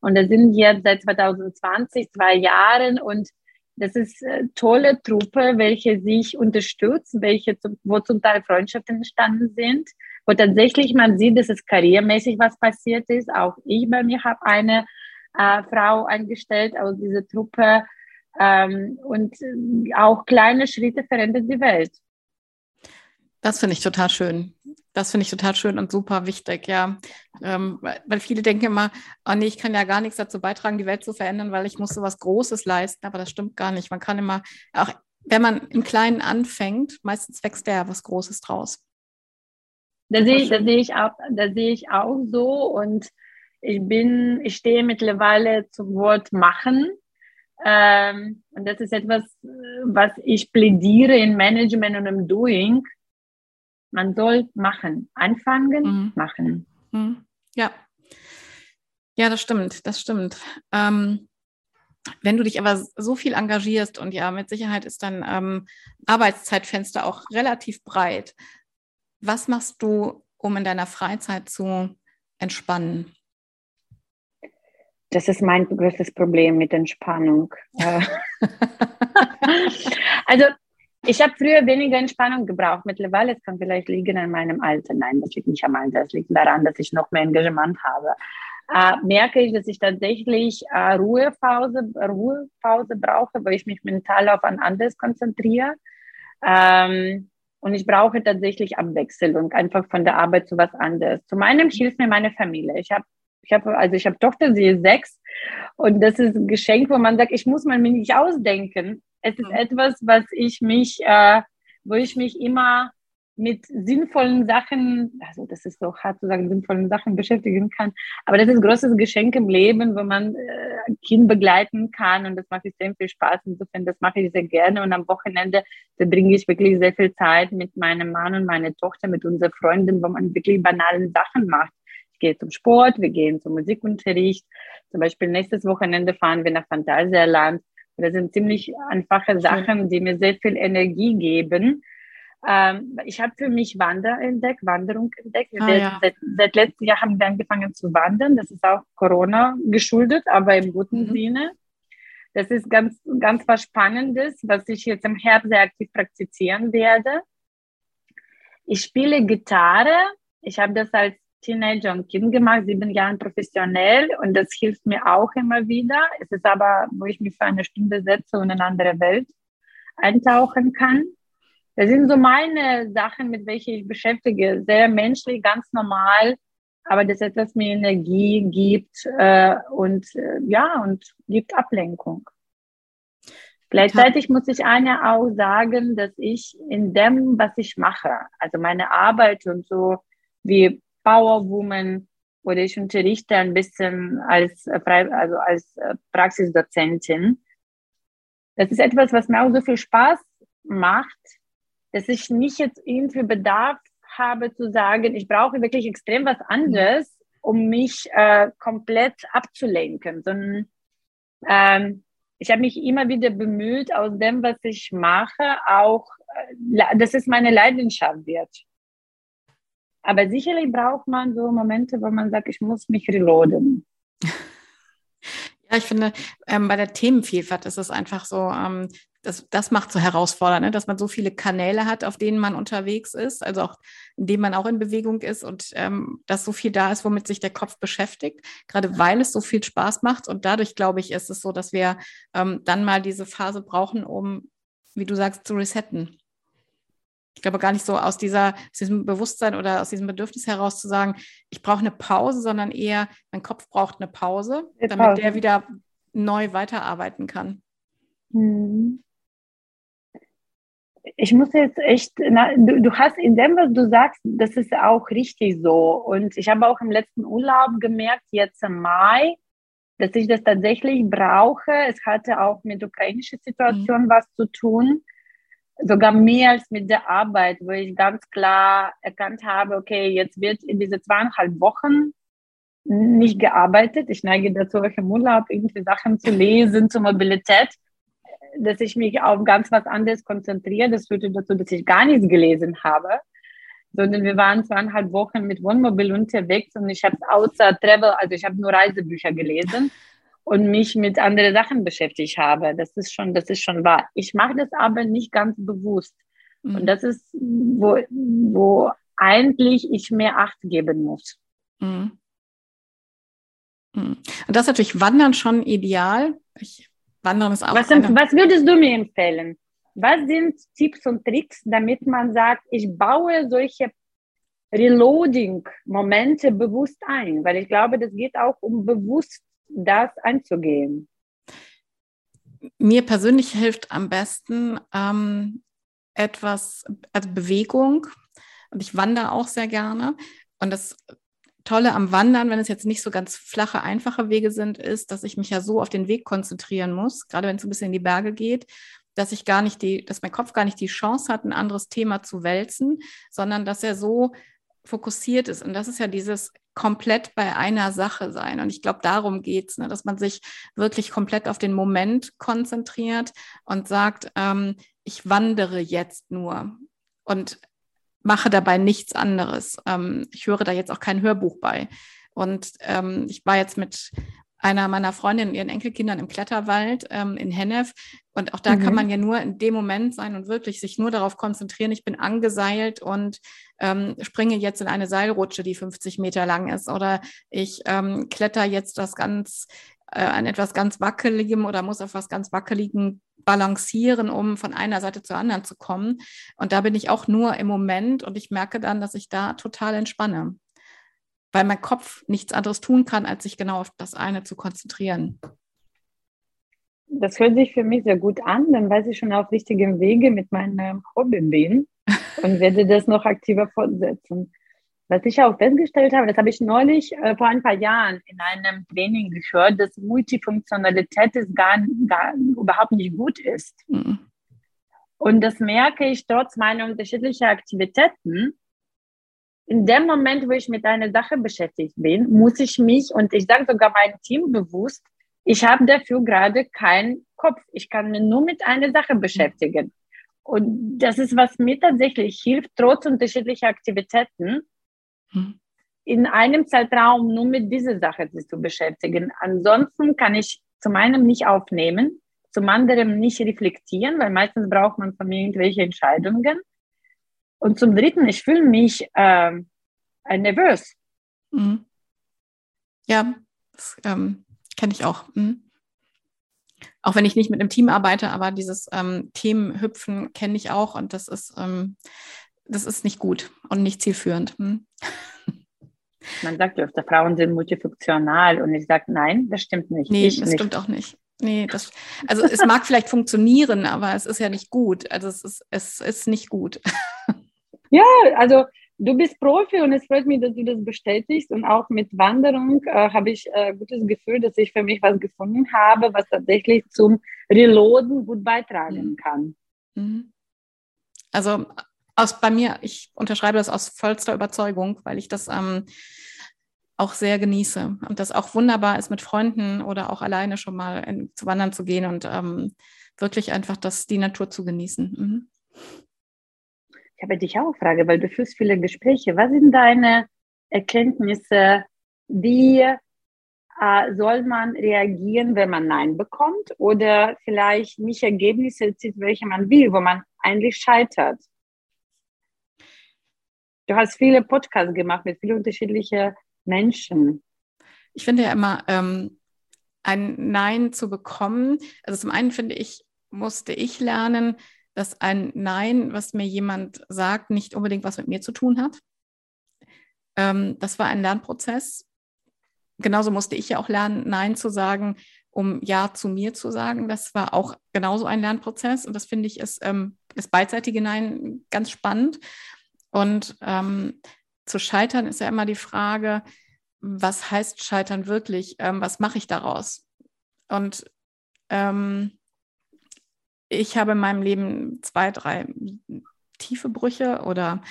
Speaker 2: Und da sind jetzt seit 2020 zwei Jahren und das ist eine tolle Truppe, welche sich unterstützt, welche, wo zum Teil Freundschaften entstanden sind, wo tatsächlich man sieht, dass es karriermäßig was passiert ist. Auch ich bei mir habe eine äh, Frau eingestellt aus dieser Truppe ähm, und auch kleine Schritte verändern die Welt.
Speaker 1: Das finde ich total schön. Das finde ich total schön und super wichtig, ja. Ähm, weil viele denken immer, oh nee, ich kann ja gar nichts dazu beitragen, die Welt zu verändern, weil ich muss so was Großes leisten. Aber das stimmt gar nicht. Man kann immer, auch wenn man im Kleinen anfängt, meistens wächst ja was Großes draus.
Speaker 2: Da sehe, da sehe ich auch, da sehe ich auch so und ich bin, ich stehe mittlerweile zum Wort machen. Ähm, und das ist etwas, was ich plädiere in Management und im Doing man soll machen. Anfangen, mhm. machen.
Speaker 1: Mhm. Ja. Ja, das stimmt, das stimmt. Ähm, wenn du dich aber so viel engagierst und ja, mit Sicherheit ist dein ähm, Arbeitszeitfenster auch relativ breit. Was machst du, um in deiner Freizeit zu entspannen?
Speaker 2: Das ist mein größtes Problem mit Entspannung. also ich habe früher weniger Entspannung gebraucht. Mittlerweile, es kann vielleicht liegen an meinem Alter. Nein, das liegt nicht am Alter. Das liegt daran, dass ich noch mehr Engagement habe. Äh, merke ich, dass ich tatsächlich äh, Ruhepause, Ruhepause brauche, weil ich mich mental auf ein anderes konzentriere. Ähm, und ich brauche tatsächlich Abwechslung, einfach von der Arbeit zu was anderes. Zum einen hilft mir meine Familie. Ich habe ich habe also ich habe Tochter, sie ist sechs und das ist ein Geschenk, wo man sagt, ich muss man mir nicht ausdenken. Es ist mhm. etwas, was ich mich, äh, wo ich mich immer mit sinnvollen Sachen, also das ist so hart zu sagen, sinnvollen Sachen beschäftigen kann. Aber das ist ein großes Geschenk im Leben, wo man äh, ein Kind begleiten kann und das macht extrem viel Spaß. Insofern, das mache ich sehr gerne und am Wochenende verbringe ich wirklich sehr viel Zeit mit meinem Mann und meiner Tochter, mit unseren Freunden, wo man wirklich banale Sachen macht. Ich gehe zum Sport, wir gehen zum Musikunterricht. Zum Beispiel nächstes Wochenende fahren wir nach Phantasialand das sind ziemlich einfache Sachen, die mir sehr viel Energie geben. Ähm, ich habe für mich Wander entdeckt, Wanderung entdeckt. Ah, ja. seit, seit, letztem Jahr haben wir angefangen zu wandern. Das ist auch Corona geschuldet, aber im guten mhm. Sinne. Das ist ganz, ganz was Spannendes, was ich jetzt im Herbst sehr aktiv praktizieren werde. Ich spiele Gitarre. Ich habe das als Teenager und Kind gemacht, sieben Jahren professionell und das hilft mir auch immer wieder. Es ist aber, wo ich mich für eine Stunde setze und in eine andere Welt eintauchen kann. Das sind so meine Sachen, mit welchen ich beschäftige. Sehr menschlich, ganz normal, aber das etwas mir Energie gibt äh, und äh, ja, und gibt Ablenkung. Gleichzeitig muss ich eine auch sagen, dass ich in dem, was ich mache, also meine Arbeit und so, wie Powerwoman oder ich unterrichte ein bisschen als, äh, also als äh, Praxisdozentin. Das ist etwas, was mir auch so viel Spaß macht, dass ich nicht jetzt irgendwie Bedarf habe zu sagen, ich brauche wirklich extrem was anderes, um mich äh, komplett abzulenken, sondern ähm, ich habe mich immer wieder bemüht, aus dem, was ich mache, auch, äh, dass es meine Leidenschaft wird. Aber sicherlich braucht man so Momente, wo man sagt, ich muss mich reloaden.
Speaker 1: Ja, ich finde, ähm, bei der Themenvielfalt ist es einfach so, ähm, das, das macht so herausfordernd, ne? dass man so viele Kanäle hat, auf denen man unterwegs ist, also auch in denen man auch in Bewegung ist und ähm, dass so viel da ist, womit sich der Kopf beschäftigt, gerade weil es so viel Spaß macht. Und dadurch, glaube ich, ist es so, dass wir ähm, dann mal diese Phase brauchen, um, wie du sagst, zu resetten ich glaube gar nicht so aus, dieser, aus diesem Bewusstsein oder aus diesem Bedürfnis heraus zu sagen, ich brauche eine Pause, sondern eher, mein Kopf braucht eine Pause, damit Pause. der wieder neu weiterarbeiten kann.
Speaker 2: Mhm. Ich muss jetzt echt, na, du, du hast in dem, was du sagst, das ist auch richtig so. Und ich habe auch im letzten Urlaub gemerkt, jetzt im Mai, dass ich das tatsächlich brauche. Es hatte auch mit der ukrainischen Situation mhm. was zu tun sogar mehr als mit der Arbeit, wo ich ganz klar erkannt habe, okay, jetzt wird in diese zweieinhalb Wochen nicht gearbeitet. Ich neige dazu, auch im Urlaub irgendwie Sachen zu lesen zur Mobilität, dass ich mich auf ganz was anderes konzentriere. Das führte dazu, dass ich gar nichts gelesen habe, sondern wir waren zweieinhalb Wochen mit Wohnmobil unterwegs und ich habe außer Travel, also ich habe nur Reisebücher gelesen und mich mit anderen Sachen beschäftigt habe. Das ist schon, das ist schon wahr. Ich mache das aber nicht ganz bewusst. Mhm. Und das ist, wo, wo eigentlich ich mehr Acht geben muss. Mhm.
Speaker 1: mhm. Und das ist natürlich Wandern schon ideal. Ich, Wandern ist auch.
Speaker 2: Was, was würdest du mir empfehlen? Was sind Tipps und Tricks, damit man sagt, ich baue solche Reloading-Momente bewusst ein? Weil ich glaube, das geht auch um bewusst das anzugehen?
Speaker 1: Mir persönlich hilft am besten ähm, etwas, also Bewegung. Und ich wandere auch sehr gerne. Und das Tolle am Wandern, wenn es jetzt nicht so ganz flache, einfache Wege sind, ist, dass ich mich ja so auf den Weg konzentrieren muss, gerade wenn es ein bisschen in die Berge geht, dass ich gar nicht die, dass mein Kopf gar nicht die Chance hat, ein anderes Thema zu wälzen, sondern dass er so fokussiert ist. Und das ist ja dieses komplett bei einer Sache sein. Und ich glaube, darum geht's, ne, dass man sich wirklich komplett auf den Moment konzentriert und sagt, ähm, ich wandere jetzt nur und mache dabei nichts anderes. Ähm, ich höre da jetzt auch kein Hörbuch bei. Und ähm, ich war jetzt mit einer meiner Freundinnen und ihren Enkelkindern im Kletterwald ähm, in Hennef. Und auch da mhm. kann man ja nur in dem Moment sein und wirklich sich nur darauf konzentrieren, ich bin angeseilt und ähm, springe jetzt in eine Seilrutsche, die 50 Meter lang ist. Oder ich ähm, kletter jetzt das ganz äh, an etwas ganz Wackeligem oder muss auf was ganz Wackeligem balancieren, um von einer Seite zur anderen zu kommen. Und da bin ich auch nur im Moment und ich merke dann, dass ich da total entspanne weil mein Kopf nichts anderes tun kann, als sich genau auf das eine zu konzentrieren.
Speaker 2: Das hört sich für mich sehr gut an, dann weiß ich schon auf richtigem Wege mit meinem Hobby bin und werde das noch aktiver fortsetzen. Was ich auch festgestellt habe, das habe ich neulich äh, vor ein paar Jahren in einem Training gehört, dass Multifunktionalität ist gar, gar überhaupt nicht gut ist. Mhm. Und das merke ich trotz meiner unterschiedlichen Aktivitäten, in dem Moment, wo ich mit einer Sache beschäftigt bin, muss ich mich, und ich sage sogar meinem Team bewusst, ich habe dafür gerade keinen Kopf. Ich kann mich nur mit einer Sache beschäftigen. Und das ist, was mir tatsächlich hilft, trotz unterschiedlicher Aktivitäten, hm. in einem Zeitraum nur mit dieser Sache sich zu beschäftigen. Ansonsten kann ich zum einen nicht aufnehmen, zum anderen nicht reflektieren, weil meistens braucht man von mir irgendwelche Entscheidungen. Und zum Dritten, ich fühle mich äh, nervös. Mhm.
Speaker 1: Ja, das ähm, kenne ich auch. Mhm. Auch wenn ich nicht mit einem Team arbeite, aber dieses ähm, Themenhüpfen kenne ich auch und das ist, ähm, das ist nicht gut und nicht zielführend. Mhm.
Speaker 2: Man sagt öfter, Frauen sind multifunktional und ich sage, nein, das stimmt nicht.
Speaker 1: Nee, ich das nicht. stimmt auch nicht. Nee, das, also es mag vielleicht funktionieren, aber es ist ja nicht gut. Also es ist, es ist nicht gut.
Speaker 2: Ja, also du bist Profi und es freut mich, dass du das bestätigst. Und auch mit Wanderung äh, habe ich äh, gutes Gefühl, dass ich für mich was gefunden habe, was tatsächlich zum Reloaden gut beitragen mhm. kann. Mhm.
Speaker 1: Also aus, bei mir, ich unterschreibe das aus vollster Überzeugung, weil ich das ähm, auch sehr genieße und das auch wunderbar ist, mit Freunden oder auch alleine schon mal in, zu wandern zu gehen und ähm, wirklich einfach das, die Natur zu genießen. Mhm.
Speaker 2: Habe dich auch eine Frage, weil du führst viele Gespräche. Was sind deine Erkenntnisse? Wie äh, soll man reagieren, wenn man Nein bekommt oder vielleicht nicht Ergebnisse erzielt, welche man will, wo man eigentlich scheitert? Du hast viele Podcasts gemacht mit vielen unterschiedlichen Menschen.
Speaker 1: Ich finde ja immer, ähm, ein Nein zu bekommen. Also zum einen finde ich, musste ich lernen, dass ein Nein, was mir jemand sagt, nicht unbedingt was mit mir zu tun hat. Ähm, das war ein Lernprozess. Genauso musste ich ja auch lernen, Nein zu sagen, um Ja zu mir zu sagen. Das war auch genauso ein Lernprozess. Und das finde ich ist ähm, das beidseitige Nein ganz spannend. Und ähm, zu scheitern ist ja immer die Frage, was heißt scheitern wirklich? Ähm, was mache ich daraus? Und ähm, ich habe in meinem Leben zwei, drei tiefe Brüche oder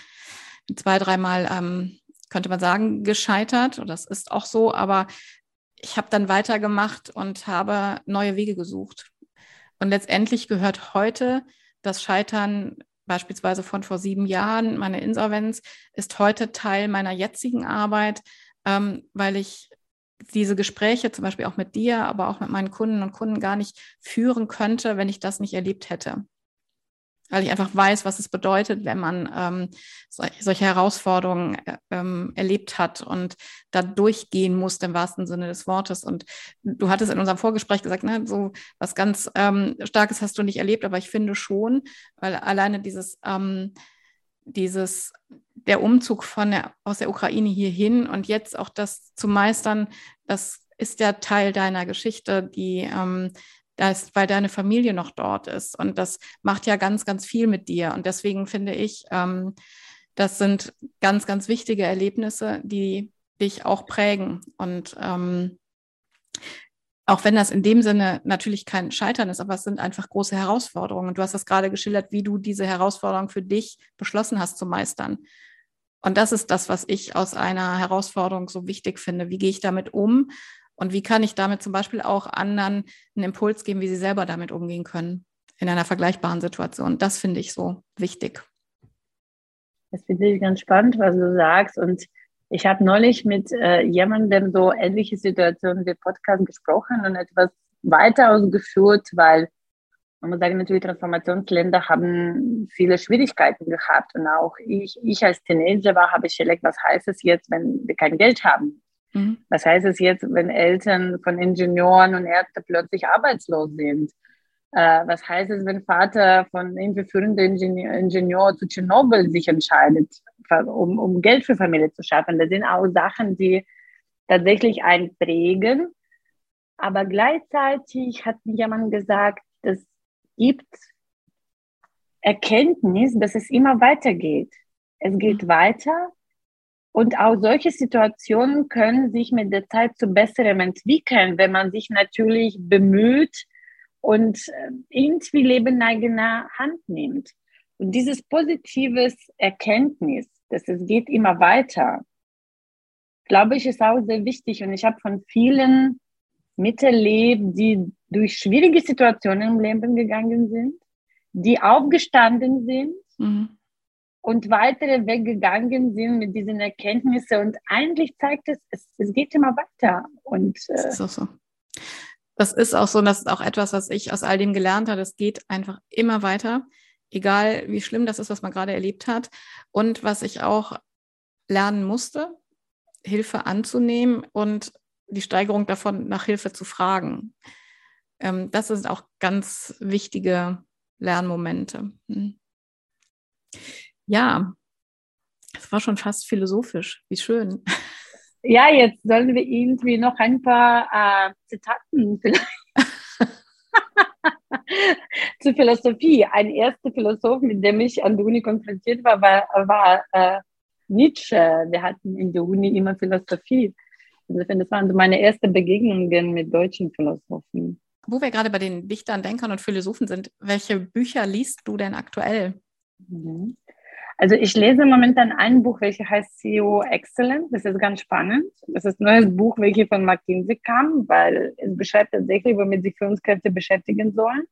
Speaker 1: zwei, dreimal, ähm, könnte man sagen, gescheitert. Und das ist auch so, aber ich habe dann weitergemacht und habe neue Wege gesucht. Und letztendlich gehört heute das Scheitern beispielsweise von vor sieben Jahren, meine Insolvenz, ist heute Teil meiner jetzigen Arbeit, ähm, weil ich diese Gespräche zum Beispiel auch mit dir, aber auch mit meinen Kunden und Kunden gar nicht führen könnte, wenn ich das nicht erlebt hätte. Weil ich einfach weiß, was es bedeutet, wenn man ähm, solche Herausforderungen äh, ähm, erlebt hat und da durchgehen muss, im wahrsten Sinne des Wortes. Und du hattest in unserem Vorgespräch gesagt, ne, so was ganz ähm, Starkes hast du nicht erlebt, aber ich finde schon, weil alleine dieses, ähm, dieses der Umzug von der, aus der Ukraine hierhin und jetzt auch das zu meistern, das ist ja Teil deiner Geschichte, die ähm, das, weil deine Familie noch dort ist. Und das macht ja ganz, ganz viel mit dir. Und deswegen finde ich, ähm, das sind ganz, ganz wichtige Erlebnisse, die dich auch prägen. Und ähm, auch wenn das in dem Sinne natürlich kein Scheitern ist, aber es sind einfach große Herausforderungen. Und du hast das gerade geschildert, wie du diese Herausforderung für dich beschlossen hast zu meistern. Und das ist das, was ich aus einer Herausforderung so wichtig finde. Wie gehe ich damit um? Und wie kann ich damit zum Beispiel auch anderen einen Impuls geben, wie sie selber damit umgehen können in einer vergleichbaren Situation? Das finde ich so wichtig.
Speaker 2: Das finde ich ganz spannend, was du sagst. Und ich habe neulich mit äh, jemandem so ähnliche Situationen wie Podcast gesprochen und etwas weiter ausgeführt, weil man muss sagen, natürlich Transformationsländer haben viele Schwierigkeiten gehabt. Und auch ich, ich als Teenager war, habe ich erlebt, was heißt es jetzt, wenn wir kein Geld haben? Mhm. Was heißt es jetzt, wenn Eltern von Ingenieuren und Ärzten plötzlich arbeitslos sind? Äh, was heißt es, wenn Vater von irgendwie führenden Ingenieur, Ingenieur zu Tschernobyl sich entscheidet, um, um Geld für Familie zu schaffen? Das sind auch Sachen, die tatsächlich einprägen. Aber gleichzeitig hat mir jemand gesagt, dass gibt Erkenntnis, dass es immer weitergeht. Es geht mhm. weiter und auch solche Situationen können sich mit der Zeit zu besserem entwickeln, wenn man sich natürlich bemüht und äh, irgendwie Leben eigener Hand nimmt. Und dieses positives Erkenntnis, dass es geht immer weiter, glaube ich, ist auch sehr wichtig. Und ich habe von vielen miterlebt, die durch schwierige Situationen im Leben gegangen sind, die aufgestanden sind mhm. und weitere weggegangen sind mit diesen Erkenntnissen. Und eigentlich zeigt es, es, es geht immer weiter. Und,
Speaker 1: äh, das ist auch so. Das ist auch so, und das ist auch etwas, was ich aus all dem gelernt habe. Es geht einfach immer weiter, egal wie schlimm das ist, was man gerade erlebt hat. Und was ich auch lernen musste, Hilfe anzunehmen und die Steigerung davon, nach Hilfe zu fragen. Ähm, das sind auch ganz wichtige Lernmomente. Hm. Ja, es war schon fast philosophisch. Wie schön.
Speaker 2: Ja, jetzt sollen wir irgendwie noch ein paar äh, Zitaten vielleicht. zur Philosophie. Ein erster Philosoph, mit dem ich an der Uni konfrontiert war, war, war äh, Nietzsche, wir hatten in der Uni immer Philosophie. Insofern, das waren so meine ersten Begegnungen mit deutschen Philosophen.
Speaker 1: Wo wir gerade bei den Dichtern, Denkern und Philosophen sind, welche Bücher liest du denn aktuell?
Speaker 2: Mhm. Also ich lese momentan ein Buch, welches heißt CEO Excellent. Das ist ganz spannend. Das ist ein neues Buch, welches von McKinsey kam, weil es beschreibt tatsächlich, womit sich Führungskräfte beschäftigen sollen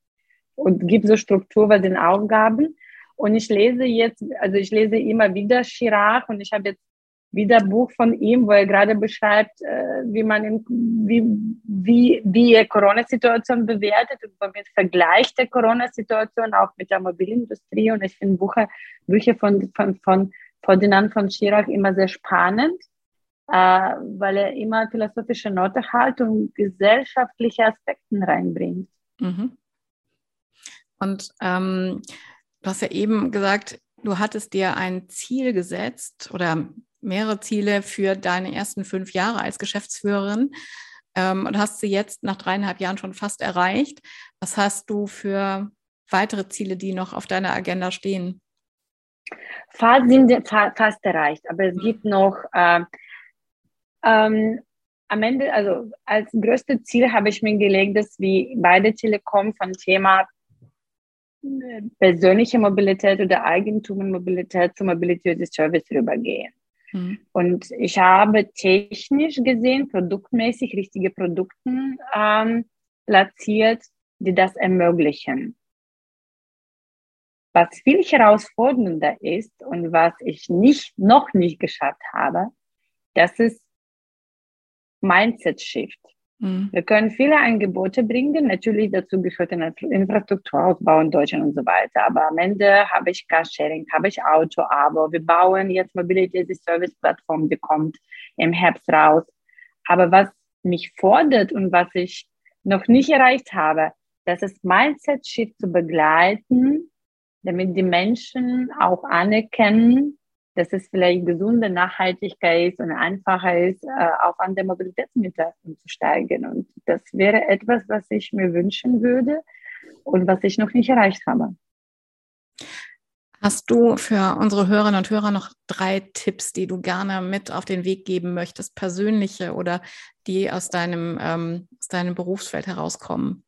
Speaker 2: und gibt so Struktur bei den Aufgaben. Und ich lese jetzt, also ich lese immer wieder Chirac und ich habe jetzt wieder ein Buch von ihm, wo er gerade beschreibt, äh, wie man in, wie, wie, wie er Corona-Situation bewertet und womit vergleicht der Corona-Situation auch mit der Mobilindustrie. Und ich finde Bücher, Bücher von, von, von Ferdinand von Schirach immer sehr spannend, äh, weil er immer philosophische Note hat und gesellschaftliche Aspekte reinbringt. Mhm.
Speaker 1: Und ähm, du hast ja eben gesagt, du hattest dir ein Ziel gesetzt oder mehrere Ziele für deine ersten fünf Jahre als Geschäftsführerin ähm, und hast sie jetzt nach dreieinhalb Jahren schon fast erreicht. Was hast du für weitere Ziele, die noch auf deiner Agenda stehen?
Speaker 2: Fast sind fast erreicht, aber es gibt noch äh, ähm, am Ende, also als größtes Ziel habe ich mir gelegt, dass wir beide Telekom von Thema äh, persönliche Mobilität oder Eigentumsmobilität zur Mobility as Service rübergehen. Mhm. Und ich habe technisch gesehen, produktmäßig richtige Produkte ähm, platziert, die das ermöglichen. Was viel herausfordernder ist und was ich nicht, noch nicht geschafft habe, das ist Mindset Shift. Mhm. Wir können viele Angebote bringen. Natürlich dazu gehört ein Infrastrukturausbau in Deutschland und so weiter. Aber am Ende habe ich Carsharing, habe ich Auto-Abo. Wir bauen jetzt Mobility as a Service Plattform, die kommt im Herbst raus. Aber was mich fordert und was ich noch nicht erreicht habe, das ist Mindset Shift zu begleiten, damit die Menschen auch anerkennen, dass es vielleicht gesunde Nachhaltigkeit ist und einfacher ist, äh, auf andere Mobilitätsmittel umzusteigen. Und das wäre etwas, was ich mir wünschen würde und was ich noch nicht erreicht habe.
Speaker 1: Hast du für unsere Hörerinnen und Hörer noch drei Tipps, die du gerne mit auf den Weg geben möchtest, persönliche oder die aus deinem, ähm, aus deinem Berufsfeld herauskommen?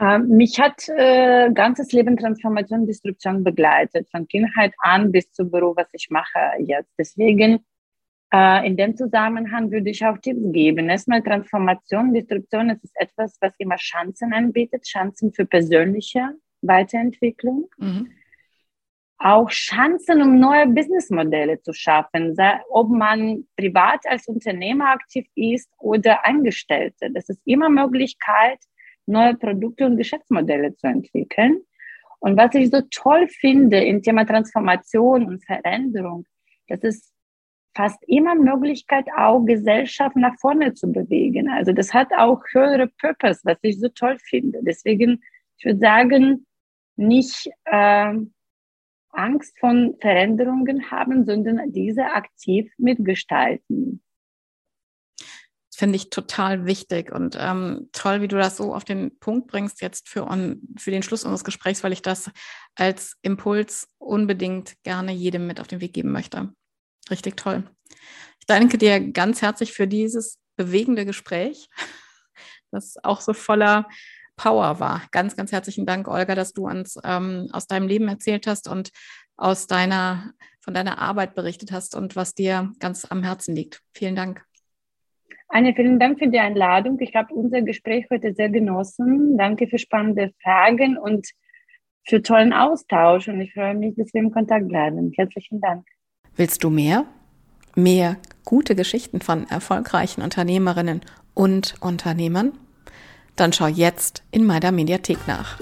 Speaker 2: Ähm, mich hat äh, ganzes Leben Transformation, Disruption begleitet, von Kindheit an bis zum Beruf, was ich mache jetzt. Deswegen äh, in dem Zusammenhang würde ich auch Tipps geben. Erstmal Transformation, Disruption, es ist etwas, was immer Chancen anbietet, Chancen für persönliche Weiterentwicklung. Mhm. Auch Chancen, um neue Businessmodelle zu schaffen, ob man privat als Unternehmer aktiv ist oder Angestellte. Das ist immer Möglichkeit, neue Produkte und Geschäftsmodelle zu entwickeln. Und was ich so toll finde im Thema Transformation und Veränderung, das ist fast immer Möglichkeit, auch Gesellschaft nach vorne zu bewegen. Also das hat auch höhere Purpose, was ich so toll finde. Deswegen, ich würde sagen, nicht äh, Angst von Veränderungen haben, sondern diese aktiv mitgestalten
Speaker 1: finde ich total wichtig und ähm, toll, wie du das so auf den Punkt bringst jetzt für, on, für den Schluss unseres Gesprächs, weil ich das als Impuls unbedingt gerne jedem mit auf den Weg geben möchte. Richtig toll. Ich danke dir ganz herzlich für dieses bewegende Gespräch, das auch so voller Power war. Ganz, ganz herzlichen Dank, Olga, dass du uns ähm, aus deinem Leben erzählt hast und aus deiner, von deiner Arbeit berichtet hast und was dir ganz am Herzen liegt. Vielen Dank.
Speaker 2: Anja, vielen Dank für die Einladung. Ich habe unser Gespräch heute sehr genossen. Danke für spannende Fragen und für tollen Austausch. Und ich freue mich, dass wir im Kontakt bleiben. Herzlichen Dank.
Speaker 1: Willst du mehr? Mehr gute Geschichten von erfolgreichen Unternehmerinnen und Unternehmern? Dann schau jetzt in meiner Mediathek nach.